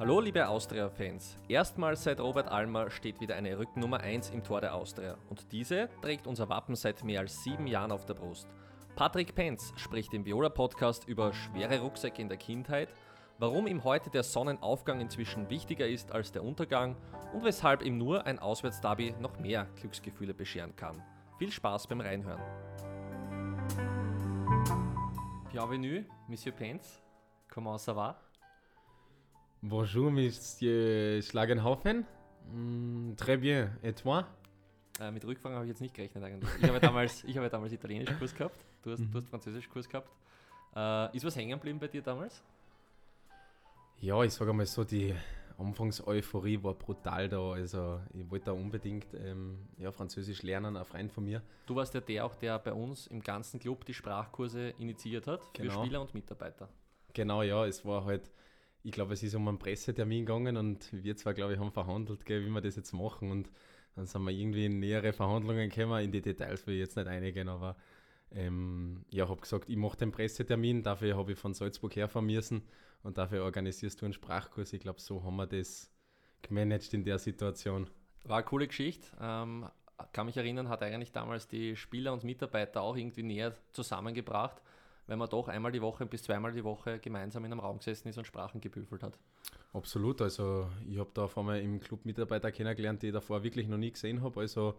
Hallo liebe Austria-Fans. Erstmals seit Robert Almer steht wieder eine Rückennummer 1 im Tor der Austria. Und diese trägt unser Wappen seit mehr als sieben Jahren auf der Brust. Patrick Penz spricht im Viola-Podcast über schwere Rucksäcke in der Kindheit, warum ihm heute der Sonnenaufgang inzwischen wichtiger ist als der Untergang und weshalb ihm nur ein Auswärtsderby noch mehr Glücksgefühle bescheren kann. Viel Spaß beim Reinhören. Bienvenue, Monsieur Penz. Comment ça va? Bonjour, Monsieur Schlagenhaufen. Mm, très bien. Et toi? Äh, mit Rückfragen habe ich jetzt nicht gerechnet eigentlich. Ich habe damals, ich habe damals Italienisch-Kurs gehabt, du hast, Mhm. du hast Französisch-Kurs gehabt. Äh, ist was hängen geblieben bei dir damals? Ja, ich sage mal so, die Anfangs-Euphorie war brutal da. Also, ich wollte da unbedingt ähm, ja, Französisch lernen, ein Freund von mir. Du warst ja der auch, der bei uns im ganzen Club die Sprachkurse initiiert hat für Genau. Spieler und Mitarbeiter. Genau, ja, es war halt, ich glaube, es ist um einen Pressetermin gegangen und wir zwei, glaube ich, haben verhandelt, gell, wie wir das jetzt machen. Und dann sind wir irgendwie in nähere Verhandlungen gekommen. In die Details will ich jetzt nicht eingehen, aber ähm, ja, habe gesagt, ich mache den Pressetermin, dafür habe ich von Salzburg herfahren müssen und dafür organisierst du einen Sprachkurs. Ich glaube, so haben wir das gemanagt in der Situation. War eine coole Geschichte. Ähm, kann mich erinnern, hat eigentlich damals die Spieler und Mitarbeiter auch irgendwie näher zusammengebracht, weil man doch einmal die Woche bis zweimal die Woche gemeinsam in einem Raum gesessen ist und Sprachen gebüffelt hat. Absolut, also ich habe da auf einmal im Club Mitarbeiter kennengelernt, die ich davor wirklich noch nie gesehen habe. Also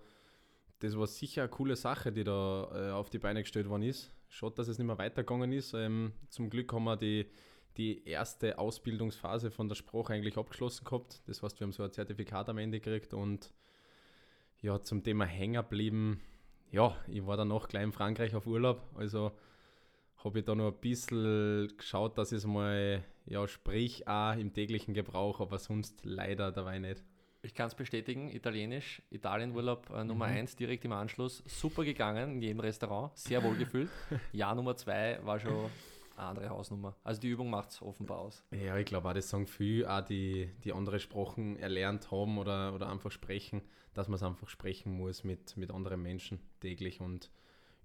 das war sicher eine coole Sache, die da äh, auf die Beine gestellt worden ist. Schade, dass es nicht mehr weitergegangen ist. Ähm, zum Glück haben wir die, die erste Ausbildungsphase von der Sprache eigentlich abgeschlossen gehabt. Das heißt, wir haben so ein Zertifikat am Ende gekriegt und ja, zum Thema Hänger blieben. Ja, ich war danach gleich in Frankreich auf Urlaub, also habe ich da noch ein bisschen geschaut, dass ich es mal, ja, sprich auch im täglichen Gebrauch, aber sonst leider dabei nicht. Ich kann es bestätigen, Italienisch, Italienurlaub äh, Nummer Mhm. 1 direkt im Anschluss. Super gegangen in jedem Restaurant, sehr wohl gefühlt. Jahr Nummer 2 war schon eine andere Hausnummer. Also die Übung macht es offenbar aus. Ja, ich glaube auch, das sagen viele, auch die, die andere Sprachen erlernt haben oder, oder einfach sprechen, dass man es einfach sprechen muss mit, mit anderen Menschen täglich und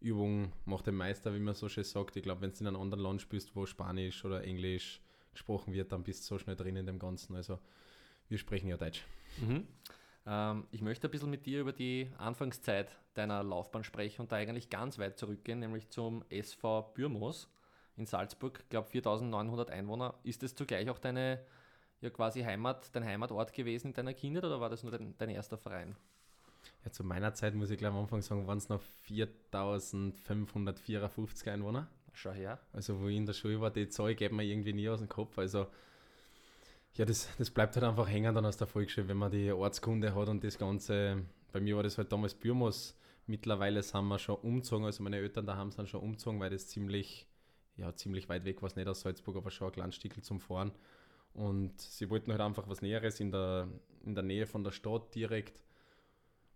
Übung macht den Meister, wie man so schön sagt. Ich glaube, wenn du in einem anderen Land spielst, wo Spanisch oder Englisch gesprochen wird, dann bist du so schnell drin in dem Ganzen. Also wir sprechen ja Deutsch. Mhm. Ähm, ich möchte ein bisschen mit dir über die Anfangszeit deiner Laufbahn sprechen und da eigentlich ganz weit zurückgehen, nämlich zum SV Bürmos in Salzburg. Ich glaube 4900 Einwohner. Ist es zugleich auch deine ja quasi Heimat, dein Heimatort gewesen in deiner Kindheit oder war das nur dein, dein erster Verein? Ja, zu meiner Zeit muss ich gleich am Anfang sagen, waren es noch 4554 Einwohner. Schau her. Also wo ich in der Schule war, die Zahl geht mir irgendwie nie aus dem Kopf. Also ja, das, das bleibt halt einfach hängen dann aus der Volksschule, wenn man die Ortskunde hat und das Ganze. Bei mir war das halt damals Bürmos. Mittlerweile sind wir schon umgezogen, also meine Eltern daheim sind schon umgezogen, weil das ziemlich, ja, ziemlich weit weg war, nicht aus Salzburg, aber schon ein kleines Stückel zum Fahren. Und sie wollten halt einfach was Näheres in der, in der Nähe von der Stadt direkt,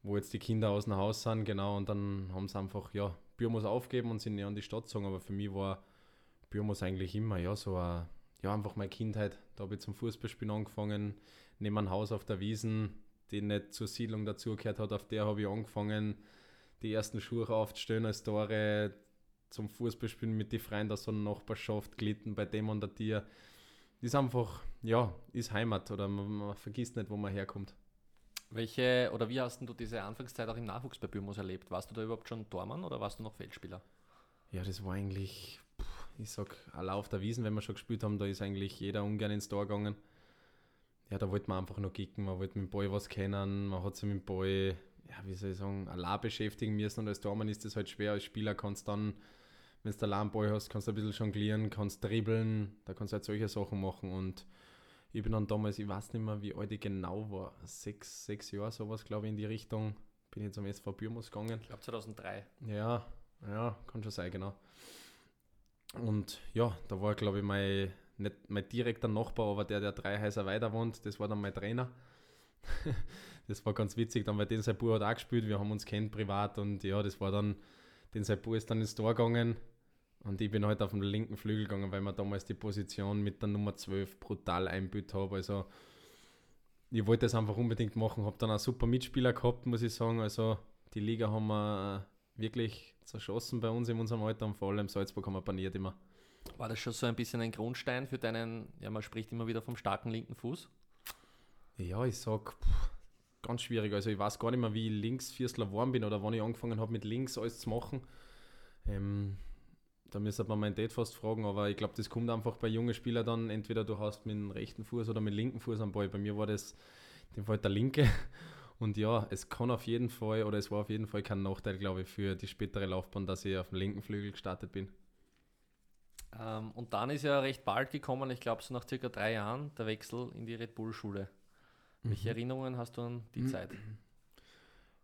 wo jetzt die Kinder aus dem Haus sind, genau. Und dann haben sie einfach, ja, Bürmos aufgeben und sind näher an die Stadt gezogen. Aber für mich war Bürmos eigentlich immer, ja, so ein, ja, einfach meine Kindheit. Da habe ich zum Fußballspielen angefangen, neben einem Haus auf der Wiesen, die nicht zur Siedlung dazugehört hat, auf der habe ich angefangen, die ersten Schuhe aufzustellen als Tore zum Fußballspielen mit den Freunden aus so einer Nachbarschaft glitten bei dem und der Tier. Ist einfach, ja, ist Heimat oder man, man vergisst nicht, wo man herkommt. Welche oder wie hast du diese Anfangszeit auch im Nachwuchs bei Bürmos erlebt? Warst du da überhaupt schon Tormann oder warst du noch Feldspieler? Ja, das war eigentlich, ich sag, allein auf der Wiesen, wenn wir schon gespielt haben, da ist eigentlich jeder ungern ins Tor gegangen. Ja, da wollte man einfach nur kicken, man wollte mit dem Ball was kennen, man hat sich mit dem Ball, ja, wie soll ich sagen, allein beschäftigen müssen und als Tormann ist das halt schwer. Als Spieler kannst du dann, wenn du einen Ball hast, kannst du ein bisschen jonglieren, kannst dribbeln, da kannst du halt solche Sachen machen und ich bin dann damals, ich weiß nicht mehr, wie alt ich genau war, sechs, sechs Jahre, sowas, glaube ich, in die Richtung, bin ich zum SV Bürmos gegangen. Ich glaube 2003. Ja, ja, kann schon sein, genau. Und ja, da war, glaube ich, mein, nicht mein direkter Nachbar, aber der, der drei Häuser weiter wohnt, das war dann mein Trainer. das war ganz witzig, dann, weil den sein Bub hat auch gespielt, wir haben uns kennt privat und ja, das war dann, den sein Bub ist dann ins Tor gegangen und ich bin halt auf den linken Flügel gegangen, weil man damals die Position mit der Nummer 12 brutal einbüht habe. Also ich wollte das einfach unbedingt machen, habe dann auch super Mitspieler gehabt, muss ich sagen. Also die Liga haben wir wirklich zerschossen bei uns in unserem Alter und vor allem Salzburg haben wir paniert immer. War das schon so ein bisschen ein Grundstein für deinen, ja, man spricht immer wieder vom starken linken Fuß? Ja, ich sag, ganz schwierig. Also ich weiß gar nicht mehr, wie ich links Vierstler geworden bin oder wann ich angefangen habe, mit links alles zu machen. Ähm, da müsste man meinen Dad fast fragen, aber ich glaube, das kommt einfach bei jungen Spielern dann, entweder du hast mit dem rechten Fuß oder mit dem linken Fuß am Ball. Bei mir war das in dem Fall der linke. Und ja, es kann auf jeden Fall, oder es war auf jeden Fall kein Nachteil, glaube ich, für die spätere Laufbahn, dass ich auf dem linken Flügel gestartet bin. Ähm, und dann ist ja recht bald gekommen, ich glaube so nach circa drei Jahren, der Wechsel in die Red Bull-Schule. Welche mhm. Erinnerungen hast du an die mhm. Zeit?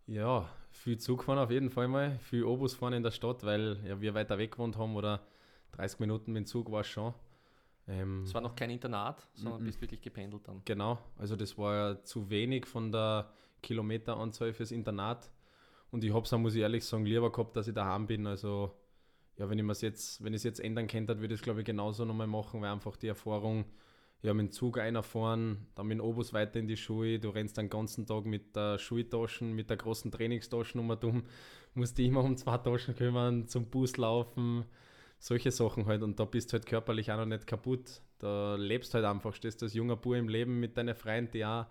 Ja, viel Zug fahren auf jeden Fall mal, viel Obus fahren in der Stadt, weil ja, wir weiter weg gewohnt haben oder 30 Minuten mit dem Zug war es schon. Ähm, es war noch kein Internat, sondern bist wirklich gependelt dann. Genau, also das war ja zu wenig von der Kilometeranzahl fürs Internat. Und ich habe es, muss ich ehrlich sagen, lieber gehabt, dass ich daheim bin. Also ja, wenn ich es jetzt, wenn ich es jetzt ändern könnte, würde ich es glaube ich genauso nochmal machen, weil einfach die Erfahrung, ja, mit dem Zug einfahren, dann mit dem Obus weiter in die Schuhe, du rennst den ganzen Tag mit der Schultaschen, mit der großen Trainingstaschen um dumm, musst dich immer um zwei Taschen kümmern, zum Bus laufen, solche Sachen halt. Und da bist du halt körperlich auch noch nicht kaputt. Da lebst halt einfach, stehst als junger Bub im Leben mit deinen Freunden, die auch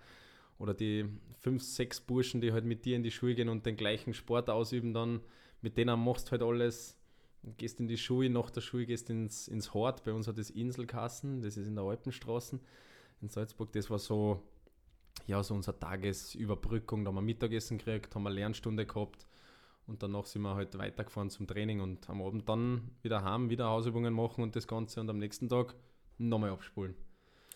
oder die fünf, sechs Burschen, die halt mit dir in die Schule gehen und den gleichen Sport ausüben, dann. Mit denen machst du halt alles gehst in die Schule, nach der Schule gehst ins, ins Hort. Bei uns hat das Inselkassen, das ist in der Alpenstraße in Salzburg. Das war so, ja, so unsere Tagesüberbrückung. Da haben wir Mittagessen gekriegt, haben eine Lernstunde gehabt und danach sind wir halt weitergefahren zum Training und am Abend dann wieder heim, wieder Hausübungen machen und das Ganze und am nächsten Tag nochmal abspulen.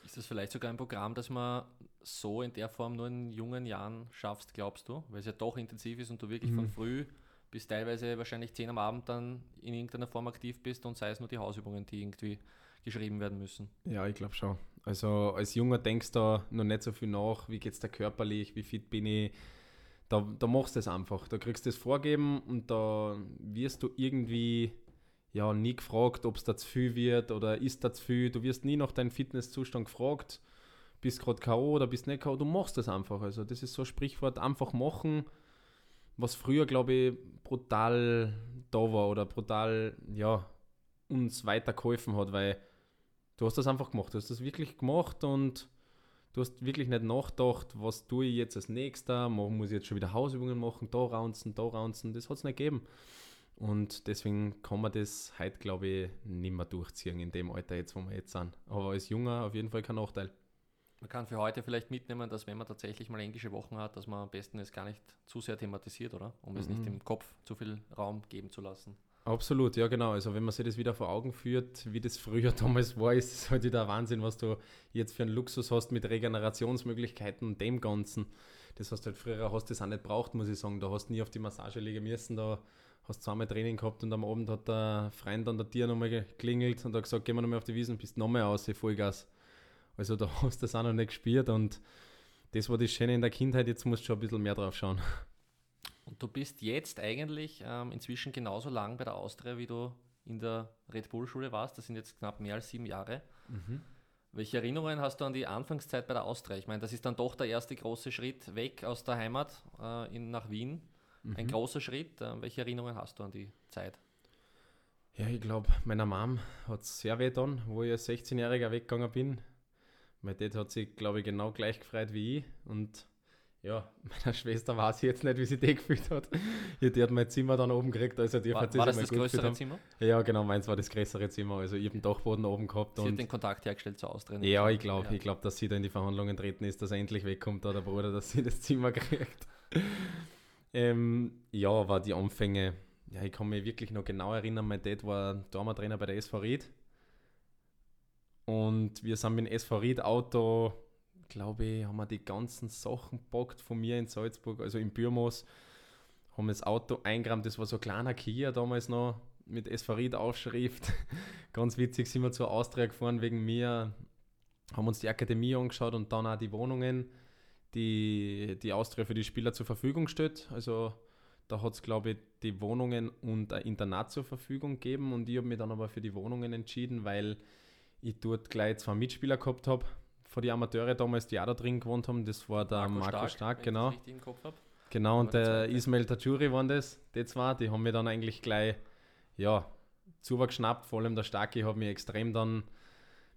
Ist das vielleicht sogar ein Programm, das man so in der Form nur in jungen Jahren schaffst, glaubst du? Weil es ja doch intensiv ist und du wirklich mhm. von früh bis teilweise wahrscheinlich 10 am Abend dann in irgendeiner Form aktiv bist und sei es nur die Hausübungen, die irgendwie geschrieben werden müssen. Ja, ich glaube schon. Also als Junger denkst du noch nicht so viel nach, wie geht es dir körperlich, wie fit bin ich. Da, da machst du es einfach. Da kriegst du es vorgeben und da wirst du irgendwie ja nie gefragt, ob es da zu viel wird oder ist da zu viel. Du wirst nie nach deinem Fitnesszustand gefragt. Bist gerade K.O. oder bist nicht K.O. Du machst es einfach. Also das ist so ein Sprichwort, einfach machen was früher, glaube ich, brutal da war oder brutal, ja, uns weitergeholfen hat, weil du hast das einfach gemacht. Du hast das wirklich gemacht und du hast wirklich nicht nachgedacht, was tue ich jetzt als nächster, muss ich jetzt schon wieder Hausübungen machen, da raunzen, da raunzen, das hat es nicht gegeben. Und deswegen kann man das heute, glaube ich, nicht mehr durchziehen in dem Alter jetzt, wo wir jetzt sind. Aber als Junger auf jeden Fall kein Nachteil. Man kann für heute vielleicht mitnehmen, dass wenn man tatsächlich mal englische Wochen hat, dass man am besten es gar nicht zu sehr thematisiert, oder? Um mhm. es nicht mhm. im Kopf zu viel Raum geben zu lassen. Absolut, ja genau. Also wenn man sich das wieder vor Augen führt, wie das früher damals war, ist es halt wieder Wahnsinn, was du jetzt für einen Luxus hast mit Regenerationsmöglichkeiten und dem Ganzen. Das hast du halt früher hast das auch nicht braucht, muss ich sagen. Da hast du nie auf die Massage liegen müssen, da hast zweimal Training gehabt und am Abend hat der Freund an der Tür nochmal geklingelt und hat gesagt, gehen wir nochmal auf die Wiesen, bist nochmal aus, Vollgas. Also da hast du das auch noch nicht gespielt und das war das Schöne in der Kindheit, jetzt musst du schon ein bisschen mehr drauf schauen. Und du bist jetzt eigentlich ähm, inzwischen genauso lang bei der Austria, wie du in der Red Bull-Schule warst. Das sind jetzt knapp mehr als sieben Jahre. Mhm. Welche Erinnerungen hast du an die Anfangszeit bei der Austria? Ich meine, das ist dann doch der erste große Schritt weg aus der Heimat äh, in, nach Wien. Mhm. Ein großer Schritt. Äh, welche Erinnerungen hast du an die Zeit? Ja, ich glaube, meiner Mom hat es sehr weh getan, wo ich als 16-Jähriger weggegangen bin. Mein Dad hat sich, glaube ich, genau gleich gefreut wie ich. Und ja, meiner Schwester weiß ich jetzt nicht, wie sie die gefühlt hat. Die hat mein Zimmer dann oben gekriegt. Also die war, hat war das das größere Zimmer? Ja, genau, meins war das größere Zimmer. Also ich habe den Dachboden oben gehabt. Sie und hat den Kontakt hergestellt zur Austria. Ja, ich glaube, ja. ich glaube, dass sie da in die Verhandlungen treten ist, dass er endlich wegkommt, da der Bruder, dass sie das Zimmer kriegt. ähm, ja, war die Anfänge, ja, ich kann mich wirklich noch genau erinnern, mein Dad war Trainer bei der SV Ried und wir sind mit dem SV Ried Auto, glaube ich, haben wir die ganzen Sachen gepackt von mir in Salzburg, also in Bürmos. Haben das Auto eingerammt, das war so ein kleiner Kia damals noch mit SV Ried Aufschrift. Ganz witzig sind wir zur Austria gefahren wegen mir, haben uns die Akademie angeschaut und dann auch die Wohnungen, die die Austria für die Spieler zur Verfügung stellt. Also da hat es, glaube ich, die Wohnungen und ein Internat zur Verfügung gegeben und ich habe mich dann aber für die Wohnungen entschieden, weil ich dort gleich zwei Mitspieler gehabt habe, von den Amateure damals, die auch da drin gewohnt haben. Das war der Marco, Marco Stark, Stark genau. Genau, und der Ismail Tajuri waren das, die zwei, die haben mir dann eigentlich gleich, ja, zugeschnappt. Vor allem der Starke hat mich extrem dann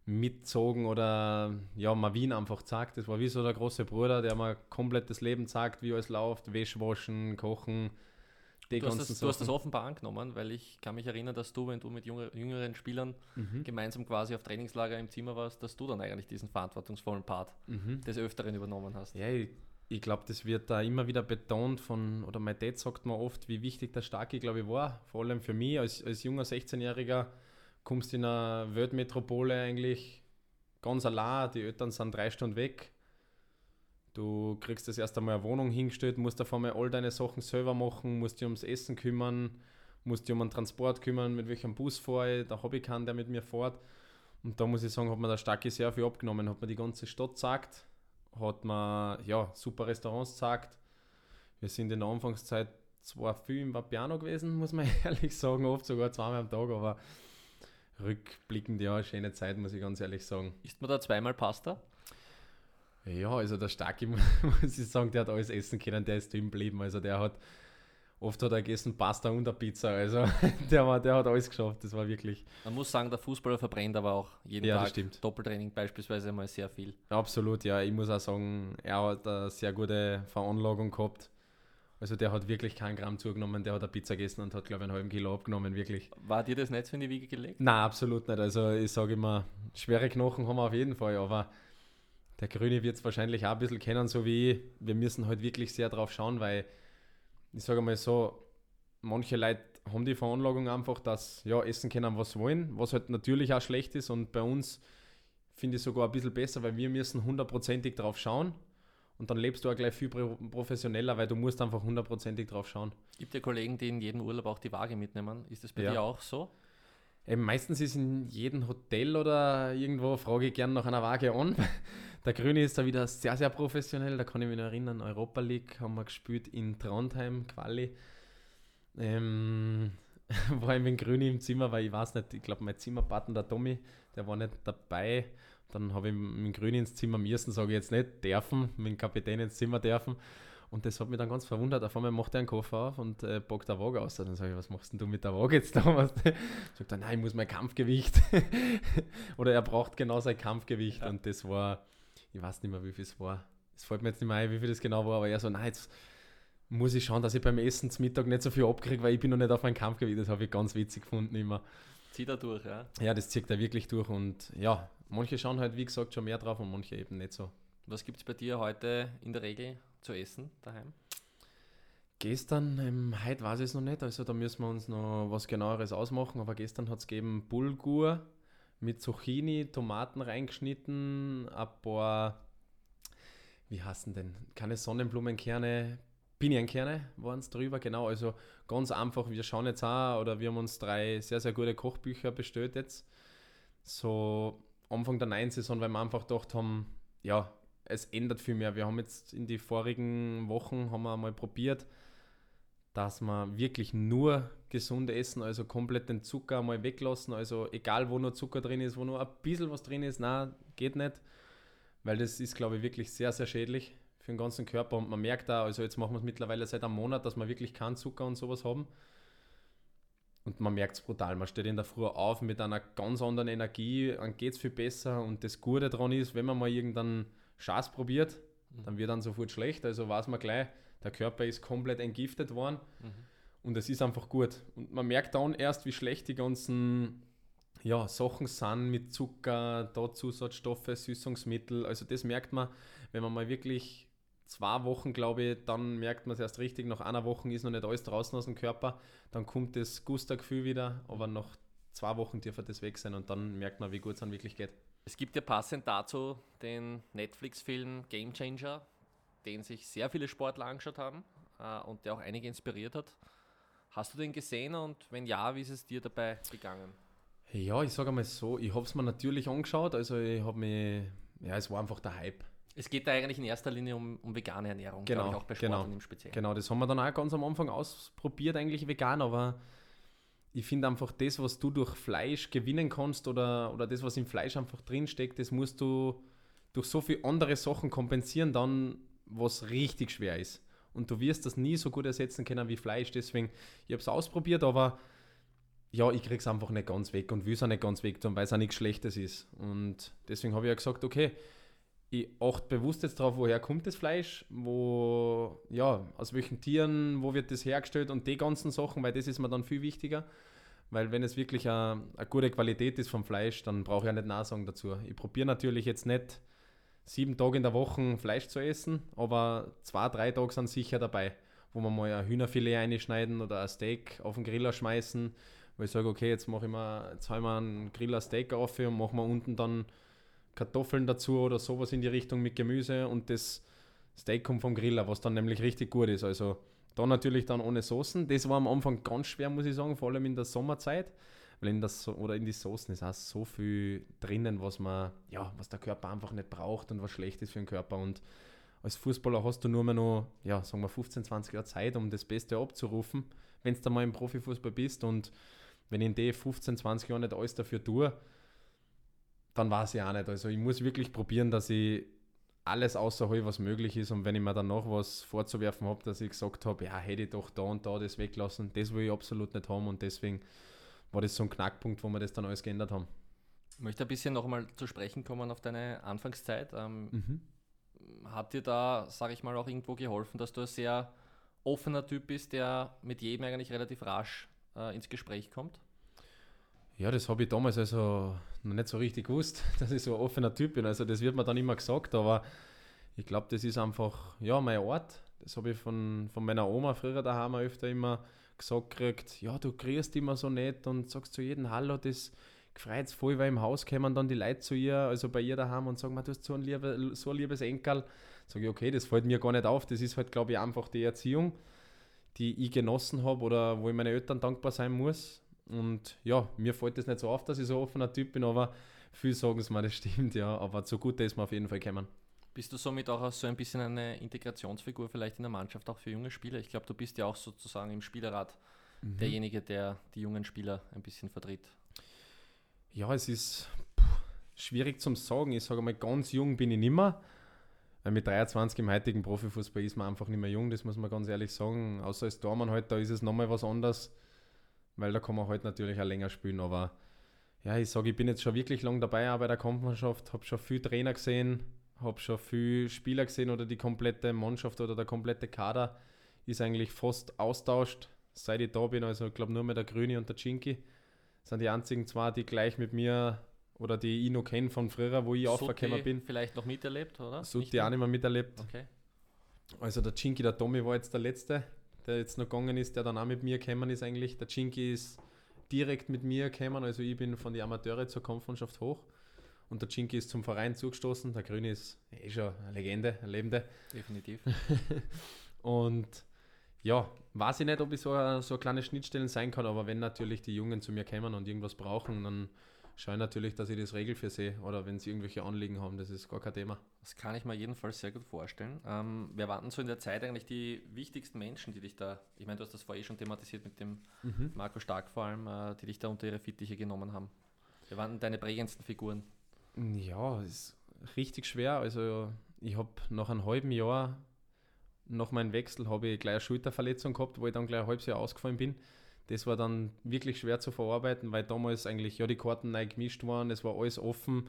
mitzogen oder ja, mal Wien einfach zeigt. Das war wie so der große Bruder, der mir komplett das Leben zeigt, wie alles läuft, Wäsche waschen, kochen, die du, hast das, du hast das offenbar angenommen, weil ich kann mich erinnern, dass du, wenn du mit jünger, jüngeren Spielern mhm. gemeinsam quasi auf Trainingslager im Zimmer warst, dass du dann eigentlich diesen verantwortungsvollen Part mhm. des Öfteren übernommen hast. Ja, ich, ich glaube, das wird da immer wieder betont von, oder mein Dad sagt mir oft, wie wichtig der Starke, glaube ich, war. Vor allem für mich als, als junger 16-Jähriger kommst du in einer Weltmetropole eigentlich ganz allein, die Eltern sind drei Stunden weg Du kriegst das erst einmal eine Wohnung hingestellt, musst auf einmal all deine Sachen selber machen, musst dich ums Essen kümmern, musst dich um den Transport kümmern, mit welchem Bus fahre ich, da habe ich keinen, der mit mir fährt. Und da muss ich sagen, hat mir der Starke sehr viel abgenommen, hat mir die ganze Stadt gezeigt, hat mir ja, super Restaurants gezeigt. Wir sind in der Anfangszeit zwar viel im Vapiano gewesen, muss man ehrlich sagen, oft sogar zweimal am Tag, aber rückblickend ja, schöne Zeit, muss ich ganz ehrlich sagen. Isst man da zweimal Pasta? Ja, also der Starke, muss ich sagen, der hat alles essen können, der ist drin geblieben. Also der hat, oft hat er gegessen Pasta und eine Pizza. Also der, war, der hat alles geschafft, das war wirklich. Man muss sagen, der Fußballer verbrennt aber auch jeden ja, Tag Doppeltraining beispielsweise mal sehr viel. Absolut, ja. Ich muss auch sagen, er hat eine sehr gute Veranlagung gehabt. Also der hat wirklich keinen Gramm zugenommen, der hat eine Pizza gegessen und hat, glaube ich, einen halben Kilo abgenommen, wirklich. War dir das nicht so in die Wiege gelegt? Nein, absolut nicht. Also ich sage immer, schwere Knochen haben wir auf jeden Fall, aber der Grüne wird es wahrscheinlich auch ein bisschen kennen, so wie ich. Wir müssen halt wirklich sehr drauf schauen, weil ich sage mal so, manche Leute haben die Veranlagung einfach, dass ja essen können, was wollen, was halt natürlich auch schlecht ist und bei uns finde ich sogar ein bisschen besser, weil wir müssen hundertprozentig drauf schauen und dann lebst du auch gleich viel professioneller, weil du musst einfach hundertprozentig drauf schauen. Gibt ja Kollegen, die in jedem Urlaub auch die Waage mitnehmen. Ist das bei ja. dir auch so? Eben meistens ist in jedem Hotel oder irgendwo, frage ich gerne nach einer Waage an. Der Grüne ist da wieder sehr, sehr professionell. Da kann ich mich noch erinnern, Europa League haben wir gespielt in Trondheim, Quali. Ähm, war ich mit dem Grüne im Zimmer, weil ich weiß nicht, ich glaube, mein Zimmerpartner, der Tommy, der war nicht dabei. Dann habe ich mit dem Grüne ins Zimmer am ersten, sage ich jetzt nicht, dürfen, mit dem Kapitän ins Zimmer dürfen. Und das hat mich dann ganz verwundert. Auf einmal macht er einen Koffer auf und äh, packt eine Waage aus. Dann sage ich, was machst denn du mit der Waage jetzt da? Sagt er, nein, ich muss mein Kampfgewicht. Oder er braucht genau sein Kampfgewicht. Ja. Und das war, ich weiß nicht mehr, wie viel es war. Es fällt mir jetzt nicht mehr ein, wie viel das genau war, aber er so, nein, jetzt muss ich schauen, dass ich beim Essen zum Mittag nicht so viel abkriege, weil ich bin noch nicht auf mein Kampfgewicht. Das habe ich ganz witzig gefunden immer. Zieht er durch, ja? Ja, das zieht er wirklich durch. Und ja, manche schauen halt, wie gesagt, schon mehr drauf und manche eben nicht so. Was gibt es bei dir heute in der Regel zu essen daheim? Gestern, ähm, heute weiß ich es noch nicht, also da müssen wir uns noch was genaueres ausmachen, aber gestern hat es gegeben Bulgur mit Zucchini, Tomaten reingeschnitten, ein paar, wie heißen denn, keine Sonnenblumenkerne, Pinienkerne waren es drüber, genau, also ganz einfach, wir schauen jetzt auch, oder wir haben uns drei sehr, sehr gute Kochbücher bestellt jetzt, so Anfang der neuen Saison, weil wir einfach gedacht haben, ja, es ändert viel mehr. Wir haben jetzt in die vorigen Wochen haben wir mal probiert, dass wir wirklich nur gesund essen, also komplett den Zucker mal weglassen. Also egal, wo nur Zucker drin ist, wo nur ein bisschen was drin ist, na geht nicht. Weil das ist, glaube ich, wirklich sehr, sehr schädlich für den ganzen Körper. Und man merkt da, also jetzt machen wir es mittlerweile seit einem Monat, dass wir wirklich keinen Zucker und sowas haben. Und man merkt es brutal. Man steht in der Früh auf mit einer ganz anderen Energie, dann geht es viel besser. Und das Gute daran ist, wenn man mal irgendeinen Schaß probiert, mhm. dann wird dann sofort schlecht. Also weiß man gleich, der Körper ist komplett entgiftet worden mhm. und es ist einfach gut. Und man merkt dann erst, wie schlecht die ganzen ja, Sachen sind mit Zucker, da Zusatzstoffe, Süßungsmittel. Also das merkt man, wenn man mal wirklich zwei Wochen, glaube ich, dann merkt man es erst richtig. Nach einer Woche ist noch nicht alles draußen aus dem Körper. Dann kommt das Gustergefühl wieder, aber nach zwei Wochen dürfte das weg sein und dann merkt man, wie gut es dann wirklich geht. Es gibt ja passend dazu den Netflix-Film Game Changer, den sich sehr viele Sportler angeschaut haben äh, und der auch einige inspiriert hat. Hast du den gesehen und wenn ja, wie ist es dir dabei gegangen? Ja, ich sage mal so, ich habe es mir natürlich angeschaut, also ich habe mich, ja, es war einfach der Hype. Es geht da eigentlich in erster Linie um, um vegane Ernährung, genau, ich, auch bei Sportlern genau, im Speziellen. Genau, das haben wir dann auch ganz am Anfang ausprobiert, eigentlich vegan, aber ich finde einfach das, was du durch Fleisch gewinnen kannst oder, oder das, was im Fleisch einfach drinsteckt, das musst du durch so viele andere Sachen kompensieren, dann was richtig schwer ist. Und du wirst das nie so gut ersetzen können wie Fleisch. Deswegen, ich habe es ausprobiert, aber ja, ich krieg's einfach nicht ganz weg und will es auch nicht ganz weg tun, weil es auch nichts Schlechtes ist. Und deswegen habe ich ja gesagt, okay, ich achte bewusst jetzt darauf, woher kommt das Fleisch, wo, ja, aus welchen Tieren, wo wird das hergestellt und die ganzen Sachen, weil das ist mir dann viel wichtiger. Weil wenn es wirklich eine, eine gute Qualität ist vom Fleisch, dann brauche ich ja nicht nachsagen dazu. Ich probiere natürlich jetzt nicht sieben Tage in der Woche Fleisch zu essen, aber zwei, drei Tage sind sicher dabei, wo wir mal ein Hühnerfilet einschneiden oder ein Steak auf den Griller schmeißen, weil ich sage, okay, jetzt mache ich mal, jetzt wir einen Griller Steak auf und machen wir unten dann Kartoffeln dazu oder sowas in die Richtung mit Gemüse und das Steak kommt vom Griller, was dann nämlich richtig gut ist. Also da natürlich dann ohne Soßen. Das war am Anfang ganz schwer, muss ich sagen, vor allem in der Sommerzeit. Weil in das oder in die Soßen ist auch so viel drinnen, was man, ja, was der Körper einfach nicht braucht und was schlecht ist für den Körper. Und als Fußballer hast du nur mehr noch, ja, sagen wir 15, 20 Jahre Zeit, um das Beste abzurufen, wenn du mal im Profifußball bist. Und wenn ich in den 15, 20 Jahren nicht alles dafür tue, dann weiß ich auch nicht. Also ich muss wirklich probieren, dass ich alles außerhalb, was möglich ist. Und wenn ich mir dann noch was vorzuwerfen habe, dass ich gesagt habe, ja, hätte ich doch da und da das weglassen, das will ich absolut nicht haben. Und deswegen war das so ein Knackpunkt, wo wir das dann alles geändert haben. Ich möchte ein bisschen noch einmal zu sprechen kommen auf deine Anfangszeit. Ähm, mhm. Hat dir da, sage ich mal, auch irgendwo geholfen, dass du ein sehr offener Typ bist, der mit jedem eigentlich relativ rasch äh, ins Gespräch kommt? Ja, das habe ich damals also noch nicht so richtig gewusst, dass ich so ein offener Typ bin. Also das wird mir dann immer gesagt, aber ich glaube, das ist einfach, ja, mein Ort. Das habe ich von, von meiner Oma früher daheim öfter immer gesagt gekriegt, ja, du kriegst immer so nett und sagst zu jedem Hallo, das gefreut voll, weil im Haus kommen dann die Leute zu ihr, also bei ihr daheim und sagen, du hast so ein, liebe, so ein liebes Enkel. Sage ich, okay, das fällt mir gar nicht auf. Das ist halt, glaube ich, einfach die Erziehung, die ich genossen habe oder wo ich meine Eltern dankbar sein muss. Und ja, mir fällt es nicht so auf, dass ich so ein offener Typ bin, aber viel sagen es mir, das stimmt, ja. Aber zugute ist mir auf jeden Fall gekommen. Bist du somit auch so ein bisschen eine Integrationsfigur vielleicht in der Mannschaft, auch für junge Spieler? Ich glaube, du bist ja auch sozusagen im Spielerrat mhm. derjenige, der die jungen Spieler ein bisschen vertritt. Ja, es ist schwierig zum Sagen. Ich sage mal, ganz jung bin ich nicht mehr. Weil mit 23 im heutigen Profifußball ist man einfach nicht mehr jung, das muss man ganz ehrlich sagen. Außer als Dormann halt, da ist es nochmal was anderes weil da kann man halt natürlich auch länger spielen. Aber ja, ich sage, ich bin jetzt schon wirklich lang dabei auch bei der Kampfmannschaft, habe schon viel Trainer gesehen, habe schon viel Spieler gesehen oder die komplette Mannschaft oder der komplette Kader ist eigentlich fast austauscht, seit ich da bin. Also ich glaube nur mehr der Grüne und der Chinky sind die einzigen zwei, die gleich mit mir oder die ich noch kenne von früher, wo ich aufgekommen bin. vielleicht noch miterlebt, oder? Sutti auch nicht mehr miterlebt. Okay. Also der Chinky, der Tommy war jetzt der Letzte, der jetzt noch gegangen ist, der dann auch mit mir gekommen ist eigentlich. Der Chinky ist direkt mit mir gekommen, also ich bin von den Amateure zur Kampfmannschaft hoch und der Chinky ist zum Verein zugestoßen. Der Grüne ist eh schon eine Legende, eine lebende. Definitiv. und ja, weiß ich nicht, ob ich so, so kleine Schnittstellen sein kann, aber wenn natürlich die Jungen zu mir kommen und irgendwas brauchen, dann schaue natürlich, dass ich das regel für sie oder wenn sie irgendwelche Anliegen haben, das ist gar kein Thema. Das kann ich mir jedenfalls sehr gut vorstellen. Ähm, wer waren so in der Zeit eigentlich die wichtigsten Menschen, die dich da, ich meine, du hast das vorher eh schon thematisiert mit dem mhm. Marco Stark vor allem, äh, die dich da unter ihre Fittiche genommen haben? Wer waren deine prägendsten Figuren? Ja, ist richtig schwer. Also ich habe nach einem halben Jahr nach meinem Wechsel habe ich gleich eine Schulterverletzung gehabt, wo ich dann gleich ein halbes Jahr ausgefallen bin das war dann wirklich schwer zu verarbeiten, weil damals eigentlich ja die Karten neu gemischt waren, es war alles offen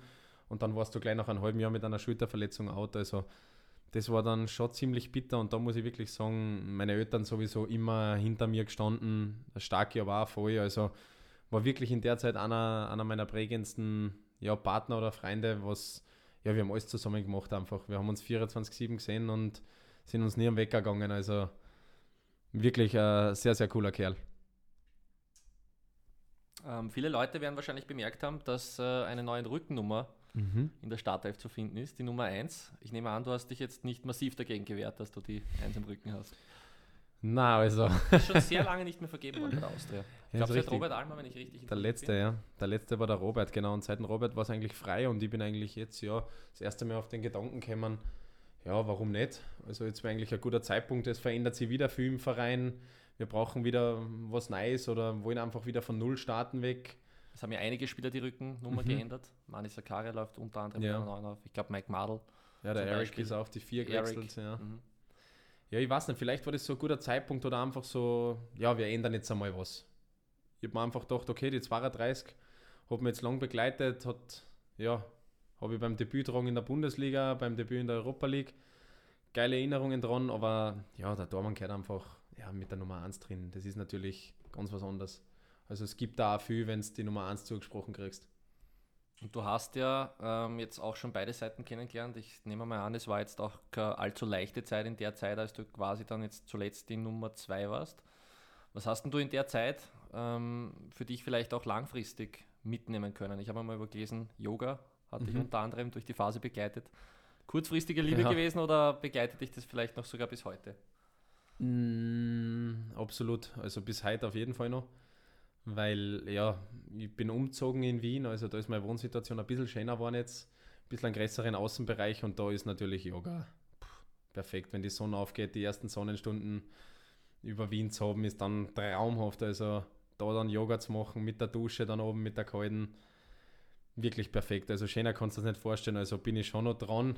und dann warst du gleich nach einem halben Jahr mit einer Schulterverletzung out. Also das war dann schon ziemlich bitter und da muss ich wirklich sagen, meine Eltern sowieso immer hinter mir gestanden, der Starke war voll, also war wirklich in der Zeit einer, einer meiner prägendsten ja, Partner oder Freunde, was, ja, wir haben alles zusammen gemacht einfach. Wir haben uns 24-7 gesehen und sind uns nie am Weg gegangen, also wirklich ein sehr, sehr cooler Kerl. Ähm, viele Leute werden wahrscheinlich bemerkt haben, dass äh, eine neue Rückennummer mhm. in der Startelf zu finden ist, die Nummer 1. Ich nehme an, du hast dich jetzt nicht massiv dagegen gewehrt, dass du die 1 im Rücken hast. Na, also. ist schon sehr lange nicht mehr vergeben worden bei der Austria. Ich glaube, seit Robert Almer, wenn ich richtig Der letzte, bin. ja. Der letzte war der Robert, genau. Und seit dem Robert war es eigentlich frei und ich bin eigentlich jetzt ja das erste Mal auf den Gedanken gekommen, ja, warum nicht? Also jetzt wäre eigentlich ein guter Zeitpunkt, es verändert sich wieder viel im Verein wir brauchen wieder was Neues oder wollen einfach wieder von Null starten weg. Es haben ja einige Spieler die Rückennummer mhm. geändert. Mani Sakari läuft unter anderem ja. auf. Ich glaube, Mike Madel. Ja, der Eric Beispiel. ist auf die 4 gewechselt. Ja. Mhm. ja, ich weiß nicht, vielleicht war das so ein guter Zeitpunkt oder einfach so, ja, wir ändern jetzt einmal was. ich habe mir einfach gedacht, okay, die 32 hat mir jetzt lang begleitet, hat, ja, habe ich beim Debüt dran in der Bundesliga, beim Debüt in der Europa League geile Erinnerungen dran, aber ja, der Dormann gehört einfach ja, mit der Nummer 1 drin. Das ist natürlich ganz was anderes. Also es gibt da viel, wenn du die Nummer 1 zugesprochen kriegst. Und du hast ja ähm, jetzt auch schon beide Seiten kennengelernt. Ich nehme mal an, es war jetzt auch keine allzu leichte Zeit in der Zeit, als du quasi dann jetzt zuletzt die Nummer 2 warst. Was hast denn du in der Zeit ähm, für dich vielleicht auch langfristig mitnehmen können? Ich habe mal übergelesen, Yoga hat mhm. dich unter anderem durch die Phase begleitet. Kurzfristige Liebe ja. gewesen oder begleitet dich das vielleicht noch sogar bis heute? Mm, absolut, also bis heute auf jeden Fall noch weil ja, ich bin umgezogen in Wien, also da ist meine Wohnsituation ein bisschen schöner geworden jetzt, ein bisschen einen größeren Außenbereich und da ist natürlich Yoga perfekt. Wenn die Sonne aufgeht, die ersten Sonnenstunden über Wien zu haben, ist dann traumhaft. Also da dann Yoga zu machen mit der Dusche, dann oben mit der kalten, wirklich perfekt. Also schöner kannst du das nicht vorstellen. Also bin ich schon noch dran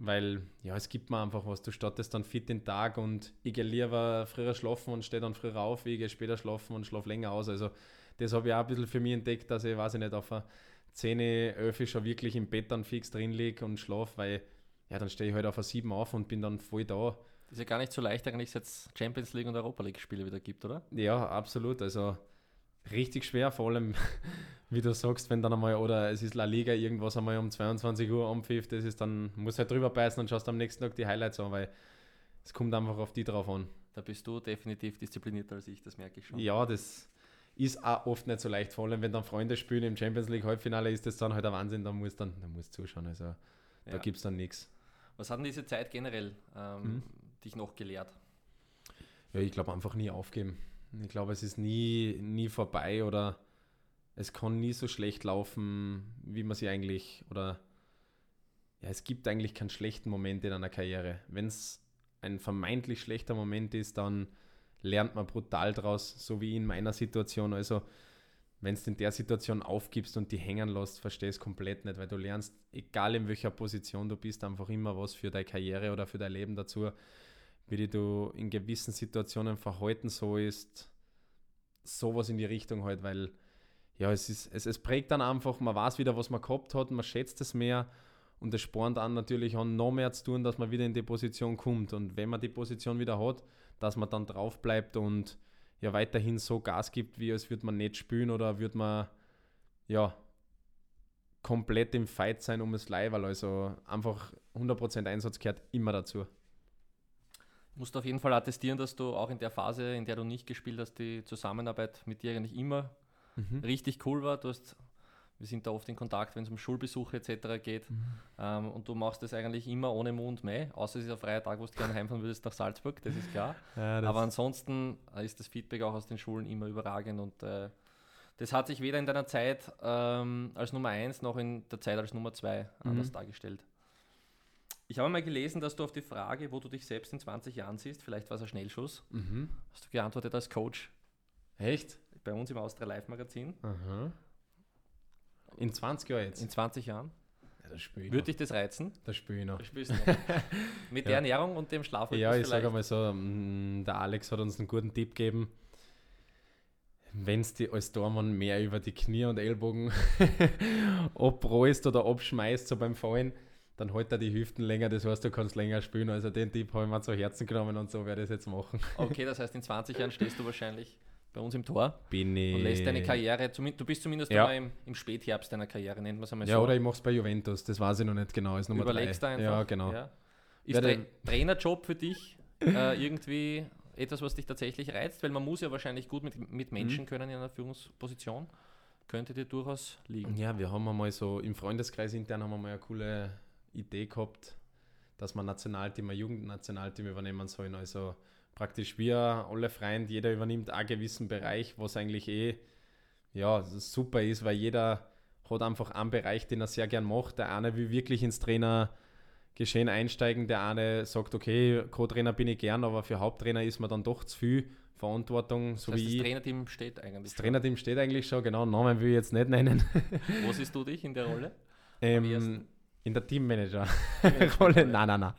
weil ja, es gibt mir einfach was. Du startest dann fit den Tag und ich gehe lieber früher schlafen und stehe dann früher auf, ich gehe später schlafen und schlafe länger aus. Also das habe ich auch ein bisschen für mich entdeckt, dass ich, weiß ich nicht, auf einer 10, 11 schon wirklich im Bett dann fix drin liege und schlafe, weil ja, dann stehe ich halt auf einer 7 auf und bin dann voll da. Das ist ja gar nicht so leicht, eigentlich, seit es Champions League und Europa League Spiele wieder gibt, oder? Ja, absolut. Also richtig schwer, vor allem wie du sagst, wenn dann einmal, oder es ist La Liga, irgendwas einmal um 22 Uhr ampfiff, das ist dann, muss halt drüber beißen und schaust am nächsten Tag die Highlights an, weil es kommt einfach auf die drauf an. Da bist du definitiv disziplinierter als ich, das merke ich schon. Ja, das ist auch oft nicht so leicht, vor allem wenn dann Freunde spielen im Champions League Halbfinale, ist das dann halt ein Wahnsinn, da musst dann, da musst zuschauen, also ja. da gibt es dann nichts. Was hat denn diese Zeit generell ähm, mhm. dich noch gelehrt? Ja, ich glaube einfach nie aufgeben. Ich glaube, es ist nie, nie vorbei oder es kann nie so schlecht laufen, wie man sie eigentlich, oder ja, es gibt eigentlich keinen schlechten Moment in einer Karriere. Wenn es ein vermeintlich schlechter Moment ist, dann lernt man brutal draus, so wie in meiner Situation. Also, wenn du in der Situation aufgibst und die hängen lässt, verstehst du komplett nicht, weil du lernst, egal in welcher Position du bist, einfach immer was für deine Karriere oder für dein Leben dazu, wie du in gewissen Situationen verhalten sollst, sowas in die Richtung halt, weil ja, es, ist, es, es prägt dann einfach, man weiß wieder, was man gehabt hat, man schätzt es mehr und es spornt dann natürlich an, noch mehr zu tun, dass man wieder in die Position kommt. Und wenn man die Position wieder hat, dass man dann drauf bleibt und ja weiterhin so Gas gibt, wie als würde man nicht spielen oder würde man ja komplett im Fight sein um das Leiberl. Also einfach 100% Einsatz gehört immer dazu. Du musst auf jeden Fall attestieren, dass du auch in der Phase, in der du nicht gespielt hast, die Zusammenarbeit mit dir eigentlich immer mhm. richtig cool war. Du hast, wir sind da oft in Kontakt, wenn es um Schulbesuche etc. geht. Mhm. Ähm, und du machst das eigentlich immer ohne Mund mehr, außer es ist ein freier Tag, wo du gerne heimfahren würdest nach Salzburg, das ist klar. Ja, das Aber ansonsten ist das Feedback auch aus den Schulen immer überragend und äh, das hat sich weder in deiner Zeit ähm, als Nummer 1 noch in der Zeit als Nummer 2 mhm. anders dargestellt. Ich habe mal gelesen, dass du auf die Frage, wo du dich selbst in 20 Jahren siehst, vielleicht war es ein Schnellschuss, mhm. hast du geantwortet als Coach. Echt? bei uns im Austria Live Magazin. Aha. In 20 Jahren jetzt? In 20 Jahren. Ja, das ich Würde dich das reizen? Das spüre ich noch. Das noch. Mit der Ernährung und dem Schlaf. Ja, ich sage mal so, mm, der Alex hat uns einen guten Tipp gegeben. Wenn es die als Dormann mehr über die Knie und Ellbogen abrollst oder abschmeißt, so beim Fallen, dann halt er die Hüften länger, das heißt, du kannst länger spielen. Also den Tipp habe ich mir zu Herzen genommen und so werde ich es jetzt machen. Okay, das heißt, in 20 Jahren stehst du wahrscheinlich bei uns im Tor. Bin ich. Und lässt deine Karriere, du bist zumindest ja. im, im Spätherbst deiner Karriere, nennt man es einmal ja, so. Ja, oder ich mache es bei Juventus, das weiß ich noch nicht genau. Ist Nummer Überlegst drei. du einfach. Ja, genau. Ja. Ist Tra Trainerjob für dich äh, irgendwie etwas, was dich tatsächlich reizt? Weil man muss ja wahrscheinlich gut mit, mit Menschen mhm. können in einer Führungsposition. Könnte dir durchaus liegen. Ja, wir haben einmal so im Freundeskreis intern haben wir mal eine coole Idee gehabt, dass man Nationalteam, ein Jugendnationalteam übernehmen sollen. Also praktisch wir alle Freunde, jeder übernimmt einen gewissen Bereich, was eigentlich eh ja, super ist, weil jeder hat einfach einen Bereich, den er sehr gern macht. Der eine will wirklich ins Trainergeschehen einsteigen, der eine sagt, okay, Co-Trainer bin ich gern, aber für Haupttrainer ist man dann doch zu viel Verantwortung. So das heißt, wie das Trainerteam steht eigentlich Das schon. Trainerteam steht eigentlich schon, genau, Namen will ich jetzt nicht nennen. Wo siehst du dich in der Rolle? Ähm, in der Teammanager-Rolle? nein, nein, nein.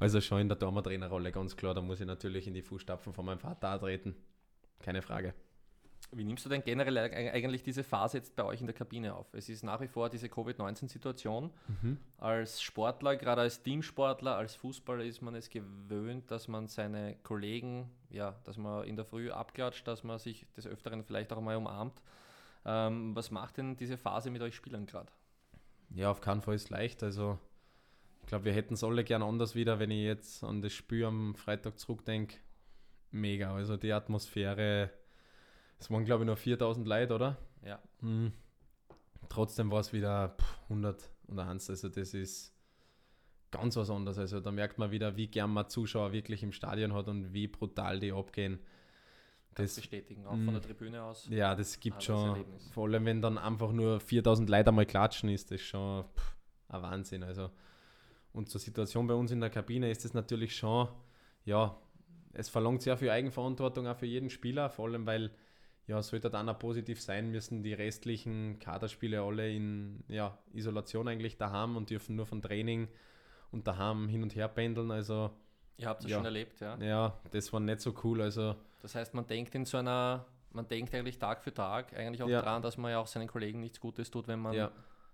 Also schon in der Dormer-Trainerrolle, ganz klar. Da muss ich natürlich in die Fußstapfen von meinem Vater treten. Keine Frage. Wie nimmst du denn generell eigentlich diese Phase jetzt bei euch in der Kabine auf? Es ist nach wie vor diese Covid-19-Situation. Mhm. Als Sportler, gerade als Teamsportler, als Fußballer ist man es gewöhnt, dass man seine Kollegen, ja, dass man in der Früh abklatscht, dass man sich des Öfteren vielleicht auch mal umarmt. Ähm, was macht denn diese Phase mit euch Spielern gerade? Ja, auf keinen Fall ist es leicht. Also ich glaube, wir hätten es alle gern anders wieder, wenn ich jetzt an das Spiel am Freitag zurückdenke. Mega. Also die Atmosphäre es waren, glaube ich, nur 4000 Leute, oder? Ja. Mhm. Trotzdem war es wieder 100 und 1. Also, das ist ganz was anderes. Also, da merkt man wieder, wie gern man Zuschauer wirklich im Stadion hat und wie brutal die abgehen. Das, das bestätigen, auch von der mhm. Tribüne aus. Ja, das gibt schon. Vor allem, wenn dann einfach nur 4000 Leute einmal klatschen, ist das schon pff, ein Wahnsinn. Also, und zur Situation bei uns in der Kabine ist es natürlich schon, ja, es verlangt sehr viel Eigenverantwortung auch für jeden Spieler, vor allem weil ja, sollte dann auch positiv sein, müssen die restlichen Kaderspiele alle in ja, Isolation eigentlich daheim und dürfen nur von Training und daheim hin und her pendeln. Also, Ihr habt das ja, schon erlebt, ja? Ja, das war nicht so cool. Also, das heißt, man denkt in so einer, man denkt eigentlich Tag für Tag eigentlich auch ja. daran, dass man ja auch seinen Kollegen nichts Gutes tut, wenn man ja.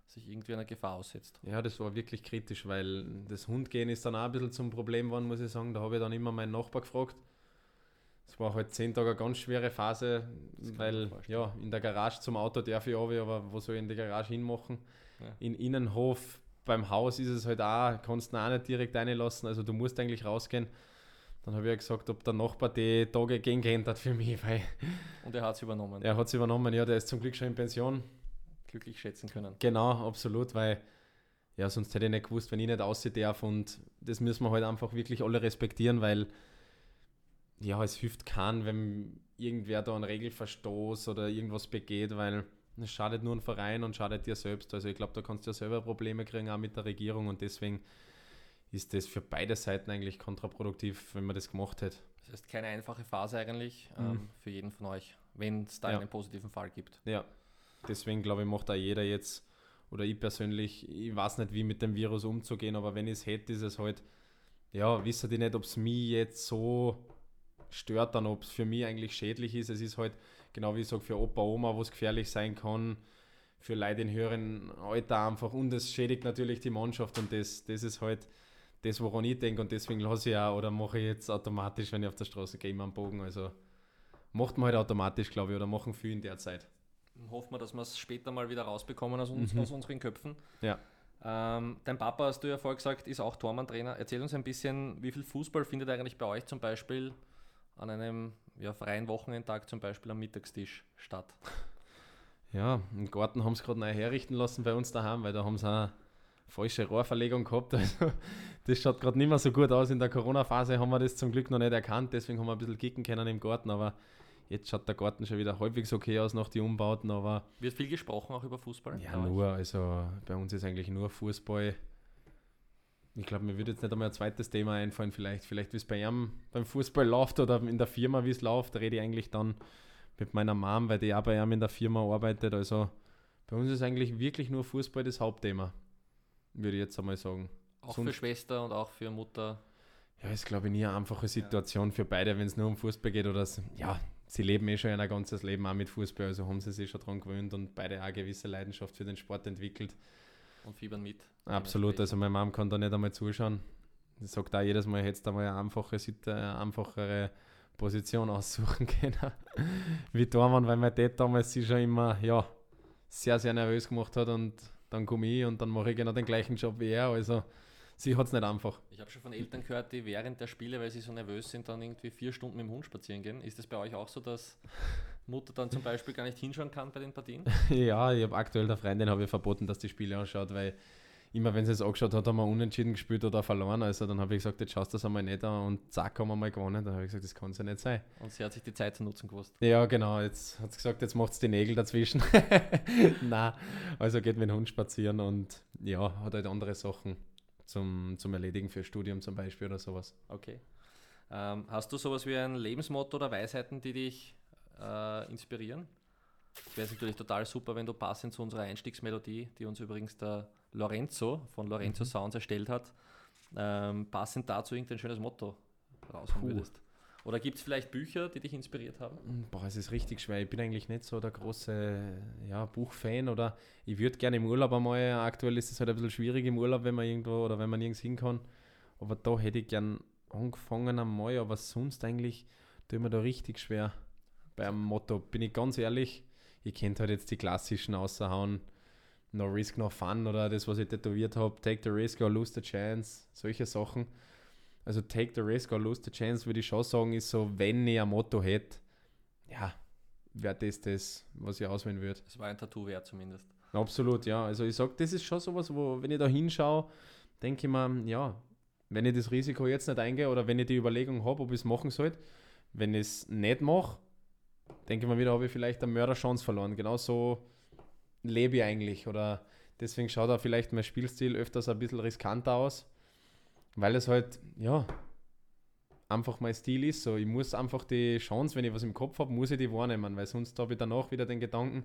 sich irgendwie einer Gefahr aussetzt. Ja, das war wirklich kritisch, weil das Hundgehen ist dann auch ein bisschen zum Problem geworden, muss ich sagen. Da habe ich dann immer meinen Nachbar gefragt, es war halt zehn Tage eine ganz schwere Phase, weil ja, in der Garage zum Auto darf ich auch, aber wo soll ich in die Garage hinmachen? Ja. In Innenhof beim Haus ist es halt auch, kannst du auch nicht direkt reinlassen, also du musst eigentlich rausgehen. Dann habe ich ja gesagt, ob der Nachbar die Tage gehen kennt hat für mich. Weil Und er hat es übernommen. Er hat es übernommen, ja, der ist zum Glück schon in Pension. Glücklich schätzen können. Genau, absolut, weil ja, sonst hätte ich nicht gewusst, wenn ich nicht aussehen darf und das müssen wir halt einfach wirklich alle respektieren, weil ja, es hilft keinen, wenn irgendwer da einen Regelverstoß oder irgendwas begeht, weil es schadet nur ein Verein und schadet dir selbst. Also ich glaube, da kannst du ja selber Probleme kriegen, auch mit der Regierung und deswegen ist das für beide Seiten eigentlich kontraproduktiv, wenn man das gemacht hätte. Das heißt, keine einfache Phase eigentlich mhm. ähm, für jeden von euch, wenn es da ja. einen positiven Fall gibt. Ja, deswegen glaube ich, macht da jeder jetzt, oder ich persönlich, ich weiß nicht, wie mit dem Virus umzugehen, aber wenn ich es hätte, ist es halt, ja, wissen die nicht, ob es mich jetzt so stört dann, ob es für mich eigentlich schädlich ist. Es ist halt, genau wie ich sage, für Opa, Oma, wo es gefährlich sein kann, für Leute in höheren Alter einfach. Und es schädigt natürlich die Mannschaft und das, das ist halt das, woran ich denke und deswegen lasse ich auch oder mache ich jetzt automatisch, wenn ich auf der Straße gehe, immer einen Bogen. Also macht man halt automatisch, glaube ich, oder machen viel in der Zeit. Hoffen wir, dass wir es später mal wieder rausbekommen aus, uns, mhm. aus unseren Köpfen. Ja. Ähm, dein Papa, hast du ja vorher gesagt, ist auch Tormann-Trainer. Erzähl uns ein bisschen, wie viel Fußball findet eigentlich bei euch zum Beispiel an einem ja, freien Wochenendtag zum Beispiel am Mittagstisch statt? Ja, im Garten haben sie gerade neu herrichten lassen bei uns daheim, weil da haben sie eine falsche Rohrverlegung gehabt. Also, das schaut gerade nicht mehr so gut aus. In der Corona-Phase haben wir das zum Glück noch nicht erkannt, deswegen haben wir ein bisschen kicken können im Garten, aber jetzt schaut der Garten schon wieder halbwegs okay aus nach den Umbauten. Aber Wird viel gesprochen auch über Fußball? Ja, nur. Also bei uns ist eigentlich nur Fußball. Ich glaube, mir würde jetzt nicht einmal ein zweites Thema einfallen, vielleicht, vielleicht wie es bei ihm beim Fußball läuft oder in der Firma, wie es läuft, rede ich eigentlich dann mit meiner Mom, weil die auch bei ihm in der Firma arbeitet. Also bei uns ist eigentlich wirklich nur Fußball das Hauptthema, würde ich jetzt einmal sagen. Auch Sonst, für Schwester und auch für Mutter. Ja, ist glaube ich nie eine einfache Situation ja. für beide, wenn es nur um Fußball geht oder ja, sie leben eh schon ein ganzes Leben auch mit Fußball, also haben sie sich schon daran gewöhnt und beide auch eine gewisse Leidenschaft für den Sport entwickelt und fiebern mit. Absolut, also meine Mom kann da nicht einmal zuschauen. Sie sagt auch jedes Mal, hättest du einmal eine einfache, eine einfachere Position aussuchen können. wie Tormann, weil mein Dad damals sich schon immer ja, sehr, sehr nervös gemacht hat und dann komme ich und dann mache ich genau den gleichen Job wie er. Also sie hat es nicht einfach. Ich habe schon von Eltern gehört, die während der Spiele, weil sie so nervös sind, dann irgendwie vier Stunden mit dem Hund spazieren gehen. Ist das bei euch auch so, dass Mutter dann zum Beispiel gar nicht hinschauen kann bei den Partien? ja, ich habe aktuell der Freundin habe ich verboten, dass die Spiele anschaut, weil immer wenn sie es angeschaut hat, haben wir unentschieden gespielt oder verloren. Also dann habe ich gesagt, jetzt schaust du das einmal nicht an und zack, haben wir mal gewonnen. Dann habe ich gesagt, das kann es ja nicht sein. Und sie hat sich die Zeit zu nutzen gewusst. Ja, genau. Jetzt hat sie gesagt, jetzt macht es die Nägel dazwischen. Na, also geht mit dem Hund spazieren und ja, hat halt andere Sachen zum, zum Erledigen für Studium zum Beispiel oder sowas. Okay. Ähm, hast du sowas wie ein Lebensmotto oder Weisheiten, die dich äh, inspirieren. Es wäre natürlich total super, wenn du passend zu unserer Einstiegsmelodie, die uns übrigens der Lorenzo von Lorenzo mhm. Sounds erstellt hat, ähm, passend dazu irgendein schönes Motto raushauen würdest. Oder gibt es vielleicht Bücher, die dich inspiriert haben? Hm, boah, es ist richtig schwer. Ich bin eigentlich nicht so der große ja, Buchfan oder ich würde gerne im Urlaub einmal, aktuell ist es halt ein bisschen schwierig im Urlaub, wenn man irgendwo oder wenn man nirgends hin kann. Aber da hätte ich gern angefangen einmal, aber sonst eigentlich tut mir da richtig schwer. Beim Motto, bin ich ganz ehrlich, ihr kennt halt jetzt die klassischen außerhauen, no risk, no fun oder das, was ich tätowiert habe, take the risk or lose the chance, solche Sachen also take the risk or lose the chance, würde ich schon sagen, ist so, wenn ich ein Motto hätte, ja, wäre das das, was ich auswählen würde. Das war ein Tattoo wert zumindest. Absolut, ja. Also ich sage, das ist schon sowas, wo, wenn ich da hinschaue, denke ich mir, ja, wenn ich das Risiko jetzt nicht eingehe oder wenn ich die Überlegung habe, ob ich es machen sollte, wenn ich es nicht mache, denke ich mir wieder, habe ich vielleicht eine Mörderchance verloren. Genau so lebe ich eigentlich. Oder deswegen schaut auch vielleicht mein Spielstil öfters ein bisschen riskanter aus weil es halt, ja, einfach mein Stil ist. So, ich muss einfach die Chance, wenn ich was im Kopf habe, muss ich die wahrnehmen, weil sonst habe ich danach wieder den Gedanken,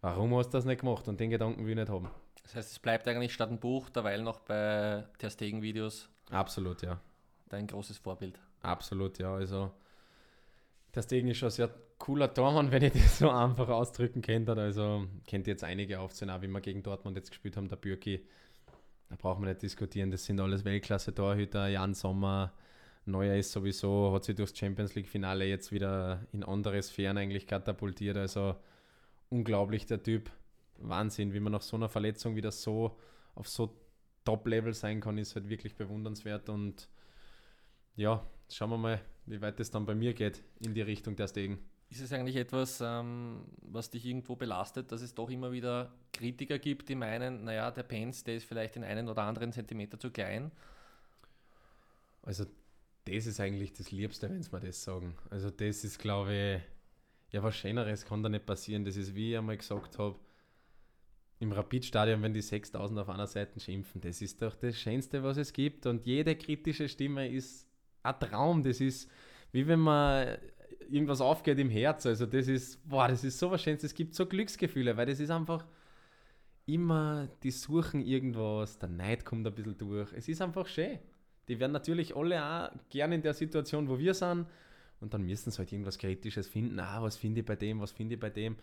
warum hast du das nicht gemacht? Und den Gedanken will ich nicht haben. Das heißt, es bleibt eigentlich statt ein Buch derweil noch bei der Stegen-Videos. Absolut, ja. Dein großes Vorbild. Absolut, ja. Also, der Stegen ist schon sehr cooler Tormann, wenn ich das so einfach ausdrücken könnte. Also, kennt jetzt einige aufzählen, auch wie wir gegen Dortmund jetzt gespielt haben, der Bürki da brauchen wir nicht diskutieren. Das sind alles Weltklasse-Torhüter. Jan Sommer, Neuer ist sowieso, hat sich durchs Champions League-Finale jetzt wieder in andere Sphären eigentlich katapultiert. Also unglaublich der Typ. Wahnsinn, wie man nach so einer Verletzung wieder so auf so Top-Level sein kann, ist halt wirklich bewundernswert. Und ja, schauen wir mal, wie weit es dann bei mir geht in die Richtung der Stegen. Ist es eigentlich etwas, ähm, was dich irgendwo belastet, dass es doch immer wieder Kritiker gibt, die meinen, naja, der Pence, der ist vielleicht in einen oder anderen Zentimeter zu klein? Also, das ist eigentlich das Liebste, wenn sie mir das sagen. Also, das ist, glaube ich, ja, was Schöneres kann da nicht passieren. Das ist, wie ich einmal gesagt habe, im Rapid-Stadion, wenn die 6000 auf einer Seite schimpfen, das ist doch das Schönste, was es gibt. Und jede kritische Stimme ist ein Traum. Das ist wie wenn man irgendwas aufgeht im Herz. Also das ist, boah, das ist so was Schönes. Es gibt so Glücksgefühle, weil das ist einfach immer, die suchen irgendwas, der Neid kommt ein bisschen durch. Es ist einfach schön. Die werden natürlich alle auch gerne in der Situation, wo wir sind. Und dann müssen sie halt irgendwas Kritisches finden. Ah, was finde ich bei dem, was finde ich bei dem.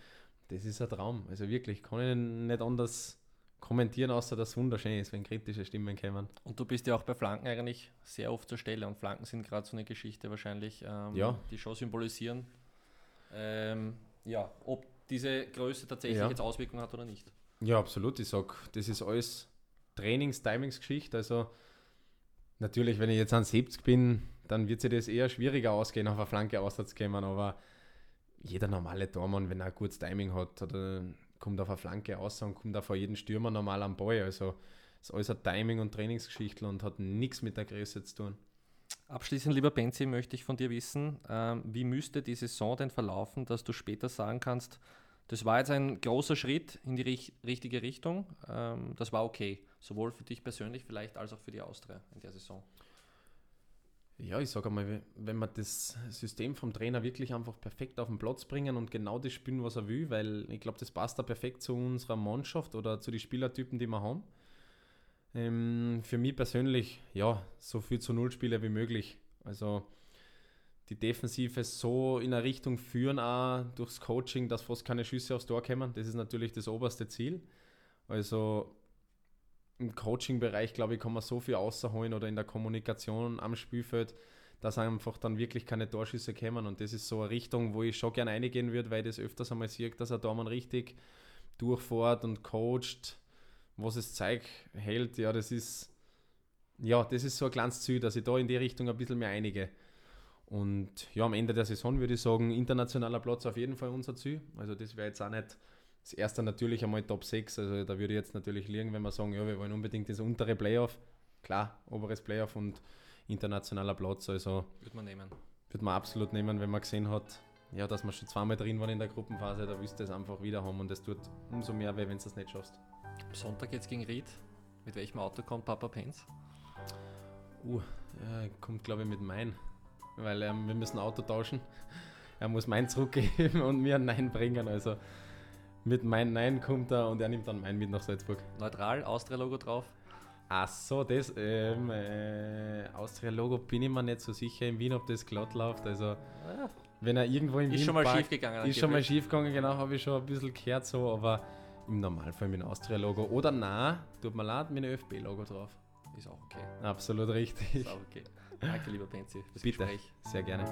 Das ist ein Traum. Also wirklich, kann ich nicht anders kommentieren, außer dass es wunderschön ist, wenn kritische Stimmen kommen. Und du bist ja auch bei Flanken eigentlich sehr oft zur Stelle und Flanken sind gerade so eine Geschichte wahrscheinlich, ähm, ja. die schon symbolisieren, ähm, ja, ob diese Größe tatsächlich ja. jetzt Auswirkungen hat oder nicht. Ja, absolut. Ich sage, das ist alles Trainings-, Timings-Geschichte. Also natürlich, wenn ich jetzt an 70 bin, dann wird sich das eher schwieriger ausgehen, auf eine Flanke auszukommen, aber jeder normale Tormann, wenn er ein gutes Timing hat oder kommt auf eine Flanke aus und kommt vor jedem Stürmer normal am Ball. Also ist alles ein Timing- und Trainingsgeschichte und hat nichts mit der Größe zu tun. Abschließend, lieber Benzi, möchte ich von dir wissen, ähm, wie müsste die Saison denn verlaufen, dass du später sagen kannst, das war jetzt ein großer Schritt in die rich richtige Richtung, ähm, das war okay, sowohl für dich persönlich vielleicht als auch für die Austria in der Saison. Ja, ich sage einmal, wenn wir das System vom Trainer wirklich einfach perfekt auf den Platz bringen und genau das spielen, was er will, weil ich glaube, das passt da perfekt zu unserer Mannschaft oder zu den Spielertypen, die wir haben. Ähm, für mich persönlich, ja, so viel zu Null Spiele wie möglich. Also die Defensive so in eine Richtung führen, auch durchs Coaching, dass fast keine Schüsse aufs Tor kommen. Das ist natürlich das oberste Ziel. Also im Coaching-Bereich, glaube ich, kann man so viel außerholen oder in der Kommunikation am Spielfeld, dass einfach dann wirklich keine Torschüsse kommen. Und das ist so eine Richtung, wo ich schon gerne eingehen würde, weil ich das öfters einmal sehe, dass er da mal richtig durchfährt und coacht, was es zeigt, hält. Ja, das ist, ja, das ist so ein kleines Ziel, dass ich da in die Richtung ein bisschen mehr einige. Und ja, am Ende der Saison würde ich sagen, internationaler Platz auf jeden Fall unser Ziel. Also das wäre jetzt auch nicht das erste natürlich einmal Top 6. Also da würde ich jetzt natürlich liegen, wenn wir sagen, ja, wir wollen unbedingt das untere Playoff. Klar, oberes Playoff und internationaler Platz. Also würde man nehmen. Würde man absolut nehmen, wenn man gesehen hat, ja, dass man schon zweimal drin waren in der Gruppenphase, da willst du es einfach wieder haben und es tut umso mehr weh, wenn du es nicht schaffst. Am Sonntag jetzt gegen Ried. Mit welchem Auto kommt Papa Penz? Uh, er kommt glaube ich mit mein, weil ähm, wir müssen Auto tauschen. Er muss mein zurückgeben und mir ein Nein bringen. Also mit mein Nein kommt er und er nimmt dann mein mit nach Salzburg. Neutral, Austria-Logo drauf? Ach so, das ähm, äh, Austria-Logo bin ich mir nicht so sicher in Wien, ob das glatt läuft. Also, Ja, wenn er irgendwo in ist Wien schon mal parkt, schief gegangen. Ist schon mal schief gegangen, genau, habe ich schon ein bisschen gehört so, aber im Normalfall mit dem Austria-Logo. Oder na, tut mir leid, mit dem ÖFB-Logo drauf. Ist auch okay. Absolut richtig. Ist auch okay. Danke, lieber Benzi, fürs Bitte. Gespräch. Sehr gerne.